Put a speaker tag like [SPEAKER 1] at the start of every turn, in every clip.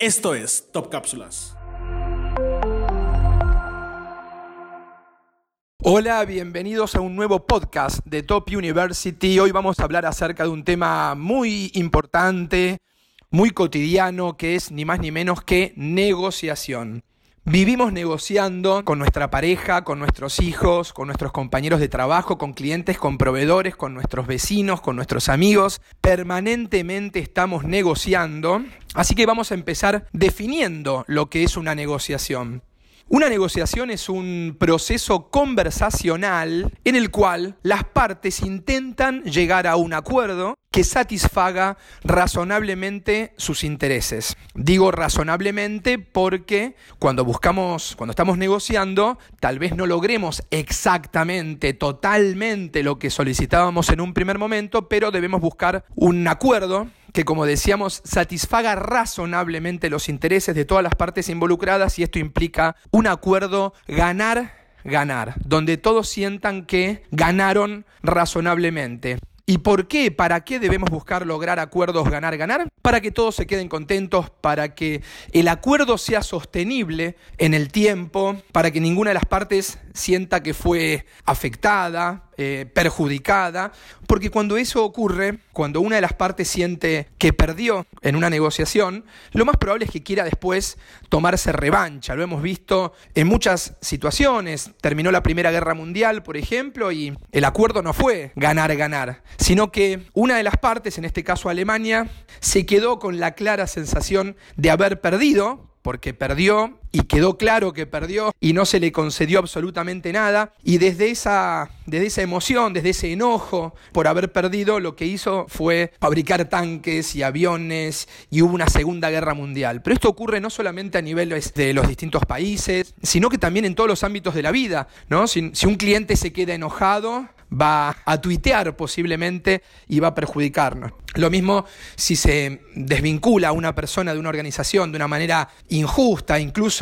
[SPEAKER 1] Esto es Top Cápsulas.
[SPEAKER 2] Hola, bienvenidos a un nuevo podcast de Top University. Hoy vamos a hablar acerca de un tema muy importante, muy cotidiano, que es ni más ni menos que negociación. Vivimos negociando con nuestra pareja, con nuestros hijos, con nuestros compañeros de trabajo, con clientes, con proveedores, con nuestros vecinos, con nuestros amigos. Permanentemente estamos negociando. Así que vamos a empezar definiendo lo que es una negociación. Una negociación es un proceso conversacional en el cual las partes intentan llegar a un acuerdo que satisfaga razonablemente sus intereses. Digo razonablemente porque cuando buscamos, cuando estamos negociando, tal vez no logremos exactamente, totalmente lo que solicitábamos en un primer momento, pero debemos buscar un acuerdo que, como decíamos, satisfaga razonablemente los intereses de todas las partes involucradas y esto implica un acuerdo ganar ganar, donde todos sientan que ganaron razonablemente. ¿Y por qué? ¿Para qué debemos buscar lograr acuerdos ganar, ganar? Para que todos se queden contentos, para que el acuerdo sea sostenible en el tiempo, para que ninguna de las partes sienta que fue afectada, eh, perjudicada, porque cuando eso ocurre, cuando una de las partes siente que perdió en una negociación, lo más probable es que quiera después tomarse revancha. Lo hemos visto en muchas situaciones. Terminó la Primera Guerra Mundial, por ejemplo, y el acuerdo no fue ganar-ganar, sino que una de las partes, en este caso Alemania, se quedó con la clara sensación de haber perdido, porque perdió y quedó claro que perdió y no se le concedió absolutamente nada. Y desde esa, desde esa emoción, desde ese enojo por haber perdido, lo que hizo fue fabricar tanques y aviones y hubo una Segunda Guerra Mundial. Pero esto ocurre no solamente a nivel de los distintos países, sino que también en todos los ámbitos de la vida. ¿no? Si, si un cliente se queda enojado, va a tuitear posiblemente y va a perjudicarnos. Lo mismo si se desvincula a una persona de una organización de una manera injusta, incluso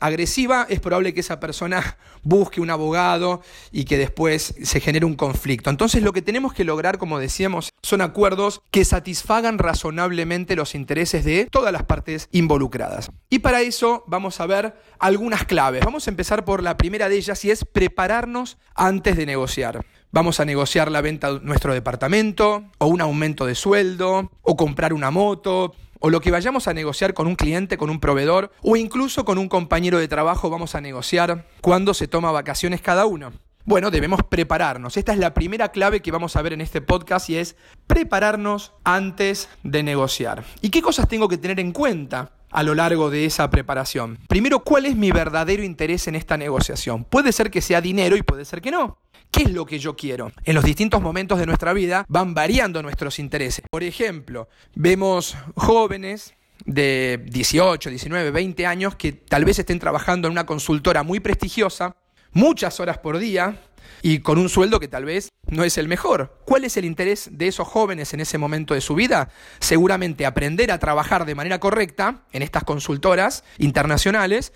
[SPEAKER 2] agresiva, es probable que esa persona busque un abogado y que después se genere un conflicto. Entonces lo que tenemos que lograr, como decíamos, son acuerdos que satisfagan razonablemente los intereses de todas las partes involucradas. Y para eso vamos a ver algunas claves. Vamos a empezar por la primera de ellas y es prepararnos antes de negociar. Vamos a negociar la venta de nuestro departamento, o un aumento de sueldo, o comprar una moto, o lo que vayamos a negociar con un cliente, con un proveedor, o incluso con un compañero de trabajo vamos a negociar cuando se toma vacaciones cada uno. Bueno, debemos prepararnos. Esta es la primera clave que vamos a ver en este podcast y es prepararnos antes de negociar. ¿Y qué cosas tengo que tener en cuenta? a lo largo de esa preparación. Primero, ¿cuál es mi verdadero interés en esta negociación? Puede ser que sea dinero y puede ser que no. ¿Qué es lo que yo quiero? En los distintos momentos de nuestra vida van variando nuestros intereses. Por ejemplo, vemos jóvenes de 18, 19, 20 años que tal vez estén trabajando en una consultora muy prestigiosa, muchas horas por día y con un sueldo que tal vez no es el mejor. ¿Cuál es el interés de esos jóvenes en ese momento de su vida? Seguramente aprender a trabajar de manera correcta en estas consultoras internacionales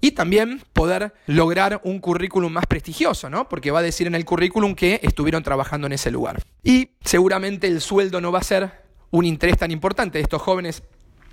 [SPEAKER 2] y también poder lograr un currículum más prestigioso, ¿no? Porque va a decir en el currículum que estuvieron trabajando en ese lugar. Y seguramente el sueldo no va a ser un interés tan importante de estos jóvenes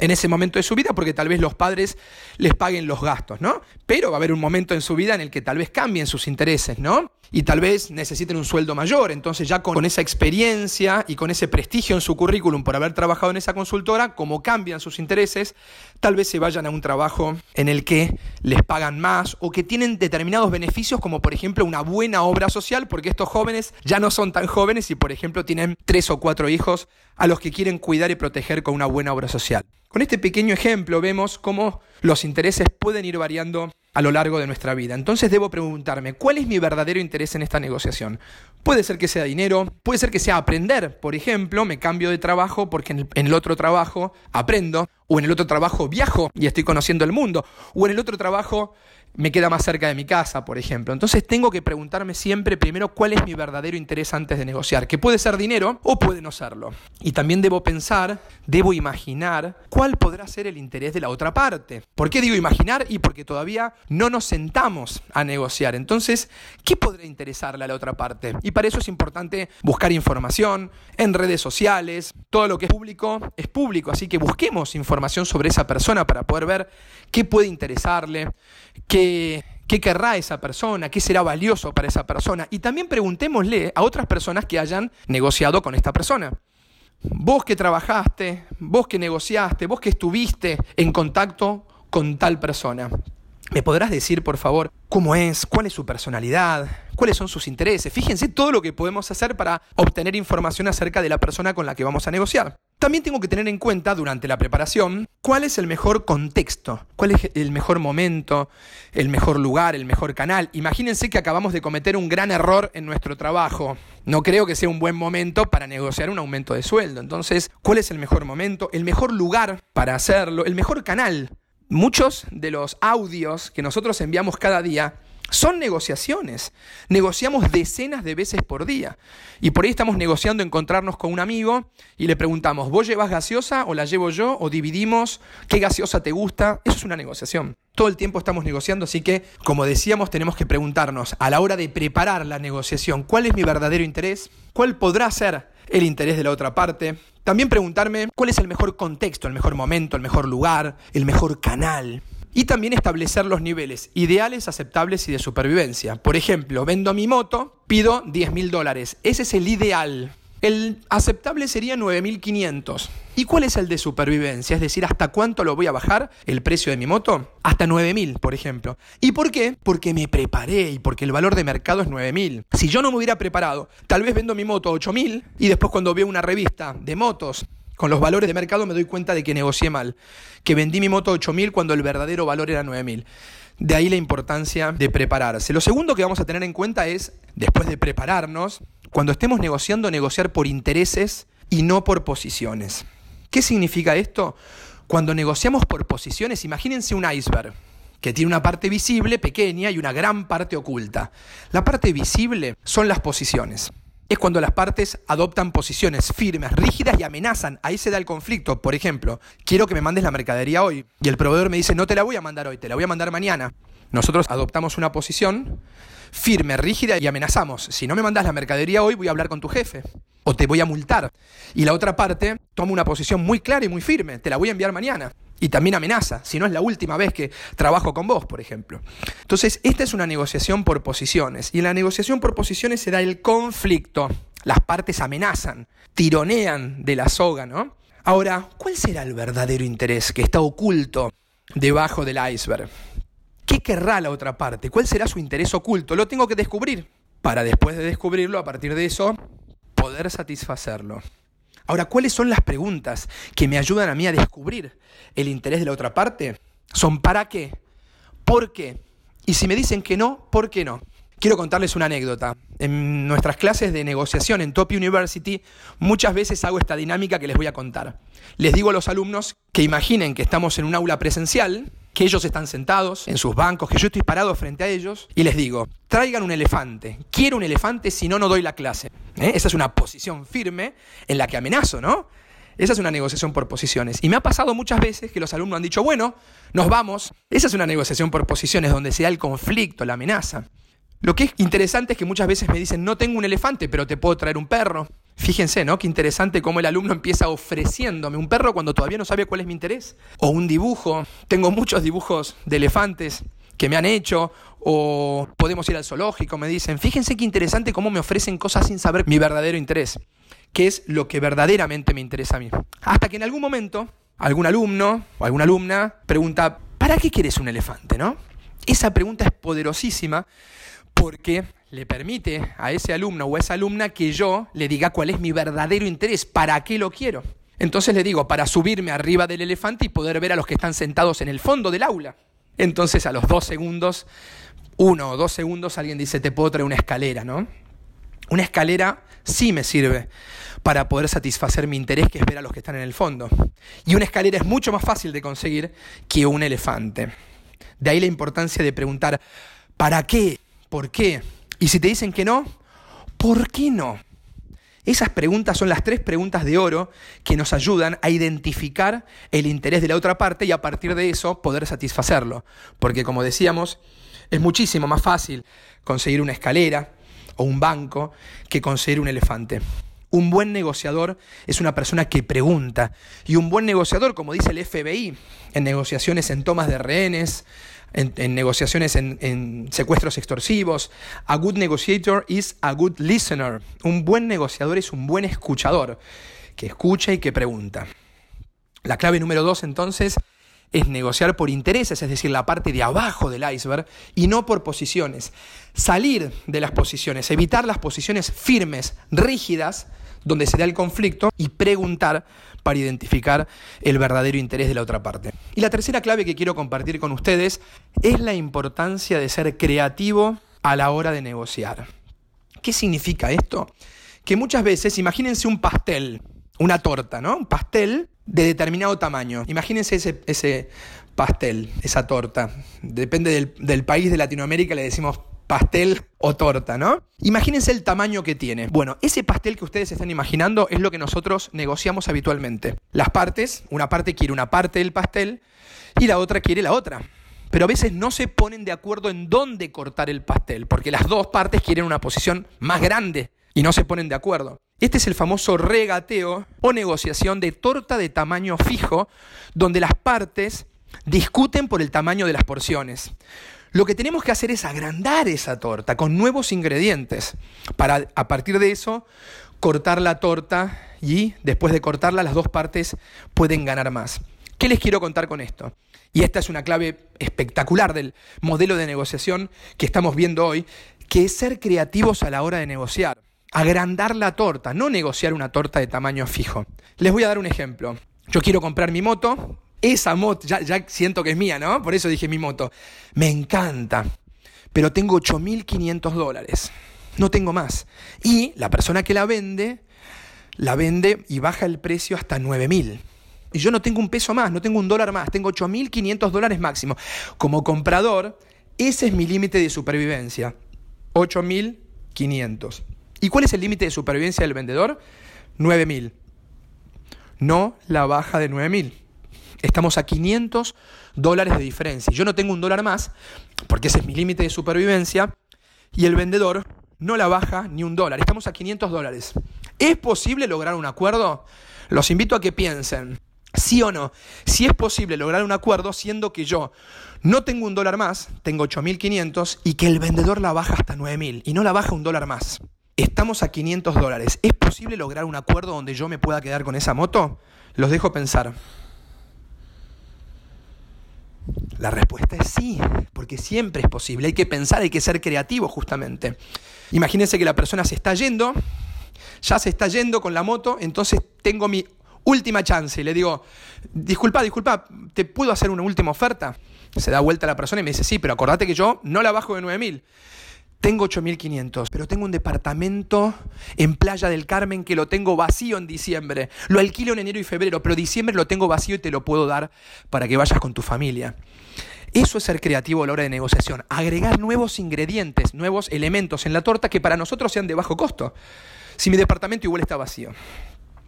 [SPEAKER 2] en ese momento de su vida porque tal vez los padres les paguen los gastos, ¿no? Pero va a haber un momento en su vida en el que tal vez cambien sus intereses, ¿no? Y tal vez necesiten un sueldo mayor, entonces ya con esa experiencia y con ese prestigio en su currículum por haber trabajado en esa consultora, como cambian sus intereses, tal vez se vayan a un trabajo en el que les pagan más o que tienen determinados beneficios como por ejemplo una buena obra social, porque estos jóvenes ya no son tan jóvenes y por ejemplo tienen tres o cuatro hijos a los que quieren cuidar y proteger con una buena obra social. Con este pequeño ejemplo vemos cómo los intereses pueden ir variando a lo largo de nuestra vida. Entonces debo preguntarme, ¿cuál es mi verdadero interés en esta negociación? Puede ser que sea dinero, puede ser que sea aprender, por ejemplo, me cambio de trabajo porque en el, otro trabajo aprendo, o en el otro trabajo viajo y estoy conociendo el mundo, o en el otro trabajo me queda más cerca de mi casa, por ejemplo. Entonces tengo que preguntarme siempre primero cuál es mi verdadero interés antes de negociar, que puede ser dinero o puede no serlo. Y también debo pensar, debo imaginar cuál podrá ser el interés de la otra parte. ¿Por qué digo imaginar? Y porque todavía no nos sentamos a negociar. Entonces, ¿qué podrá interesarle a la otra parte? Y para eso es importante buscar información en redes sociales, todo lo que es público es público, así que busquemos información sobre esa persona para poder ver qué puede interesarle, qué, qué querrá esa persona, qué será valioso para esa persona. Y también preguntémosle a otras personas que hayan negociado con esta persona. Vos que trabajaste, vos que negociaste, vos que estuviste en contacto con tal persona. ¿Me podrás decir, por favor, cómo es, cuál es su personalidad, cuáles son sus intereses? Fíjense todo lo que podemos hacer para obtener información acerca de la persona con la que vamos a negociar. También tengo que tener en cuenta durante la preparación cuál es el mejor contexto, cuál es el mejor momento, el mejor lugar, el mejor canal. Imagínense que acabamos de cometer un gran error en nuestro trabajo. No creo que sea un buen momento para negociar un aumento de sueldo. Entonces, ¿cuál es el mejor momento, el mejor lugar para hacerlo, el mejor canal? Muchos de los audios que nosotros enviamos cada día son negociaciones. Negociamos decenas de veces por día. Y por ahí estamos negociando encontrarnos con un amigo y le preguntamos, ¿vos llevas gaseosa o la llevo yo? ¿O dividimos? ¿Qué gaseosa te gusta? Eso es una negociación. Todo el tiempo estamos negociando, así que, como decíamos, tenemos que preguntarnos a la hora de preparar la negociación, ¿cuál es mi verdadero interés? ¿Cuál podrá ser el interés de la otra parte? También preguntarme cuál es el mejor contexto, el mejor momento, el mejor lugar, el mejor canal y también establecer los niveles ideales, aceptables y de supervivencia. Por ejemplo, vendo mi moto, pido 10 mil dólares. Ese es el ideal. El aceptable sería 9.500. ¿Y cuál es el de supervivencia? Es decir, ¿hasta cuánto lo voy a bajar el precio de mi moto? Hasta 9.000, por ejemplo. ¿Y por qué? Porque me preparé y porque el valor de mercado es 9.000. Si yo no me hubiera preparado, tal vez vendo mi moto a 8.000 y después cuando veo una revista de motos con los valores de mercado me doy cuenta de que negocié mal, que vendí mi moto a 8.000 cuando el verdadero valor era 9.000. De ahí la importancia de prepararse. Lo segundo que vamos a tener en cuenta es, después de prepararnos, cuando estemos negociando, negociar por intereses y no por posiciones. ¿Qué significa esto? Cuando negociamos por posiciones, imagínense un iceberg que tiene una parte visible pequeña y una gran parte oculta. La parte visible son las posiciones es cuando las partes adoptan posiciones firmes, rígidas y amenazan. Ahí se da el conflicto. Por ejemplo, quiero que me mandes la mercadería hoy. Y el proveedor me dice, no te la voy a mandar hoy, te la voy a mandar mañana. Nosotros adoptamos una posición firme, rígida y amenazamos. Si no me mandas la mercadería hoy, voy a hablar con tu jefe. O te voy a multar. Y la otra parte toma una posición muy clara y muy firme. Te la voy a enviar mañana. Y también amenaza, si no es la última vez que trabajo con vos, por ejemplo. Entonces, esta es una negociación por posiciones. Y en la negociación por posiciones se da el conflicto. Las partes amenazan, tironean de la soga, ¿no? Ahora, ¿cuál será el verdadero interés que está oculto debajo del iceberg? ¿Qué querrá la otra parte? ¿Cuál será su interés oculto? Lo tengo que descubrir para después de descubrirlo, a partir de eso, poder satisfacerlo. Ahora, ¿cuáles son las preguntas que me ayudan a mí a descubrir el interés de la otra parte? Son ¿para qué? ¿Por qué? Y si me dicen que no, ¿por qué no? Quiero contarles una anécdota. En nuestras clases de negociación en Top University muchas veces hago esta dinámica que les voy a contar. Les digo a los alumnos que imaginen que estamos en un aula presencial que ellos están sentados en sus bancos, que yo estoy parado frente a ellos y les digo, traigan un elefante, quiero un elefante, si no, no doy la clase. ¿Eh? Esa es una posición firme en la que amenazo, ¿no? Esa es una negociación por posiciones. Y me ha pasado muchas veces que los alumnos han dicho, bueno, nos vamos. Esa es una negociación por posiciones donde se da el conflicto, la amenaza. Lo que es interesante es que muchas veces me dicen, no tengo un elefante, pero te puedo traer un perro. Fíjense, ¿no? Qué interesante cómo el alumno empieza ofreciéndome un perro cuando todavía no sabe cuál es mi interés. O un dibujo. Tengo muchos dibujos de elefantes que me han hecho. O podemos ir al zoológico, me dicen. Fíjense qué interesante cómo me ofrecen cosas sin saber mi verdadero interés. ¿Qué es lo que verdaderamente me interesa a mí? Hasta que en algún momento algún alumno o alguna alumna pregunta, ¿para qué quieres un elefante? ¿no? Esa pregunta es poderosísima porque le permite a ese alumno o a esa alumna que yo le diga cuál es mi verdadero interés, para qué lo quiero. Entonces le digo, para subirme arriba del elefante y poder ver a los que están sentados en el fondo del aula. Entonces a los dos segundos, uno o dos segundos, alguien dice, te puedo traer una escalera, ¿no? Una escalera sí me sirve para poder satisfacer mi interés, que es ver a los que están en el fondo. Y una escalera es mucho más fácil de conseguir que un elefante. De ahí la importancia de preguntar, ¿para qué? ¿Por qué? Y si te dicen que no, ¿por qué no? Esas preguntas son las tres preguntas de oro que nos ayudan a identificar el interés de la otra parte y a partir de eso poder satisfacerlo. Porque como decíamos, es muchísimo más fácil conseguir una escalera o un banco que conseguir un elefante. Un buen negociador es una persona que pregunta. Y un buen negociador, como dice el FBI, en negociaciones en tomas de rehenes, en, negociaciones en, secuestros extorsivos, a good negotiator is a good listener. Un buen negociador es un buen escuchador, que escucha y que pregunta. La clave número dos, entonces, es negociar por intereses, es decir, la parte de abajo del iceberg, y no por posiciones. Salir de las posiciones, evitar las posiciones firmes, rígidas, donde se da el conflicto, y preguntar para identificar el verdadero interés de la otra parte. Y la tercera clave que quiero compartir con ustedes es la importancia de ser creativo a la hora de negociar. ¿Qué significa esto? Que muchas veces, imagínense un pastel, una torta, ¿no? Un pastel de determinado tamaño. Imagínense ese, pastel, esa torta. Depende del, del país de Latinoamérica, le decimos pastel o torta, ¿no? Imagínense el tamaño que tiene. Bueno, ese pastel que ustedes están imaginando es lo que nosotros negociamos habitualmente. Las partes, una parte quiere una parte del pastel y la otra quiere la otra. Pero a veces no se ponen de acuerdo en dónde cortar el pastel, porque las dos partes quieren una posición más grande y no se ponen de acuerdo. Este es el famoso regateo o negociación de torta de tamaño fijo, donde las partes discuten por el tamaño de las porciones. Lo que tenemos que hacer es agrandar esa torta con nuevos ingredientes para a partir de eso cortar la torta y después de cortarla las dos partes pueden ganar más. ¿Qué les quiero contar con esto? Y esta es una clave espectacular del modelo de negociación que estamos viendo hoy, que es ser creativos a la hora de negociar agrandar la torta, no negociar una torta de tamaño fijo. Les voy a dar un ejemplo. Yo quiero comprar mi moto, esa moto, ya, siento que es mía, ¿no? Por eso dije mi moto. Me encanta, pero tengo 8.500 dólares. No tengo más. Y la persona que la vende, la vende y baja el precio hasta 9.000. Y yo no tengo un peso más, no tengo un dólar más, tengo 8.500 dólares máximo. Como comprador, ese es mi límite de supervivencia. 8.500. ¿Y cuál es el límite de supervivencia del vendedor? 9.000. No la baja de 9.000. Estamos a 500 dólares de diferencia. Yo no tengo un dólar más, porque ese es mi límite de supervivencia, y el vendedor no la baja ni un dólar. Estamos a 500 dólares. ¿Es posible lograr un acuerdo? Los invito a que piensen, sí o no, si es posible lograr un acuerdo siendo que yo no tengo un dólar más, tengo 8.500, y que el vendedor la baja hasta 9.000 y no la baja un dólar más. Estamos a 500 dólares. ¿Es posible lograr un acuerdo donde yo me pueda quedar con esa moto? Los dejo pensar. La respuesta es sí, porque siempre es posible. Hay que pensar, hay que ser creativo justamente. Imagínense que la persona se está yendo, ya se está yendo con la moto, entonces tengo mi última chance y le digo, disculpa, disculpa, ¿te puedo hacer una última oferta? Se da vuelta la persona y me dice, sí, pero acordate que yo no la bajo de 9000. Tengo 8.500, pero tengo un departamento en Playa del Carmen que lo tengo vacío en diciembre. Lo alquilo en enero y febrero, pero diciembre lo tengo vacío y te lo puedo dar para que vayas con tu familia. Eso es ser creativo a la hora de negociación. Agregar nuevos ingredientes, nuevos elementos en la torta que para nosotros sean de bajo costo. Si mi departamento igual está vacío.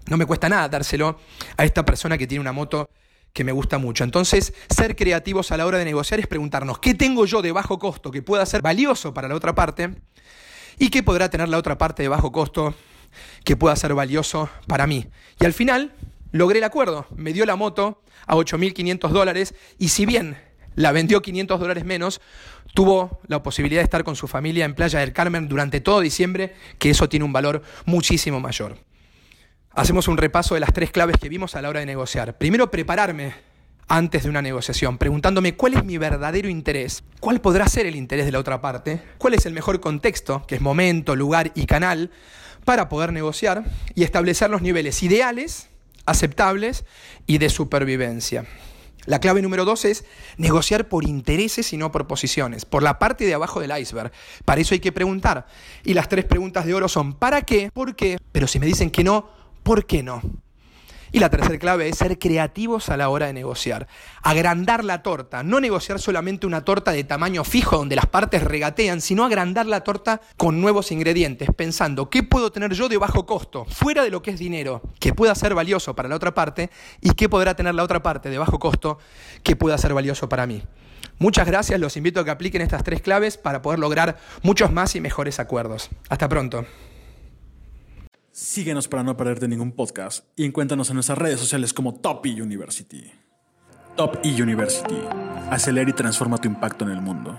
[SPEAKER 2] No me cuesta nada dárselo a esta persona que tiene una moto que me gusta mucho. Entonces, ser creativos a la hora de negociar es preguntarnos, ¿qué tengo yo de bajo costo que pueda ser valioso para la otra parte? ¿Y qué podrá tener la otra parte de bajo costo que pueda ser valioso para mí? Y al final, logré el acuerdo. Me dio la moto a 8.500 dólares y si bien la vendió 500 dólares menos, tuvo la posibilidad de estar con su familia en Playa del Carmen durante todo diciembre, que eso tiene un valor muchísimo mayor. Hacemos un repaso de las tres claves que vimos a la hora de negociar. Primero, prepararme antes de una negociación, preguntándome cuál es mi verdadero interés, cuál podrá ser el interés de la otra parte, cuál es el mejor contexto, que es momento, lugar y canal, para poder negociar y establecer los niveles ideales, aceptables y de supervivencia. La clave número dos es negociar por intereses y no por posiciones, por la parte de abajo del iceberg. Para eso hay que preguntar. Y las tres preguntas de oro son ¿para qué? ¿Por qué? Pero si me dicen que no, ¿Por qué no? Y la tercera clave es ser creativos a la hora de negociar. Agrandar la torta, no negociar solamente una torta de tamaño fijo donde las partes regatean, sino agrandar la torta con nuevos ingredientes, pensando qué puedo tener yo de bajo costo, fuera de lo que es dinero, que pueda ser valioso para la otra parte y qué podrá tener la otra parte de bajo costo que pueda ser valioso para mí. Muchas gracias, los invito a que apliquen estas tres claves para poder lograr muchos más y mejores acuerdos. Hasta pronto.
[SPEAKER 1] Síguenos para no perderte ningún podcast y encuéntranos en nuestras redes sociales como Top E University. Top E University. Acelera y transforma tu impacto en el mundo.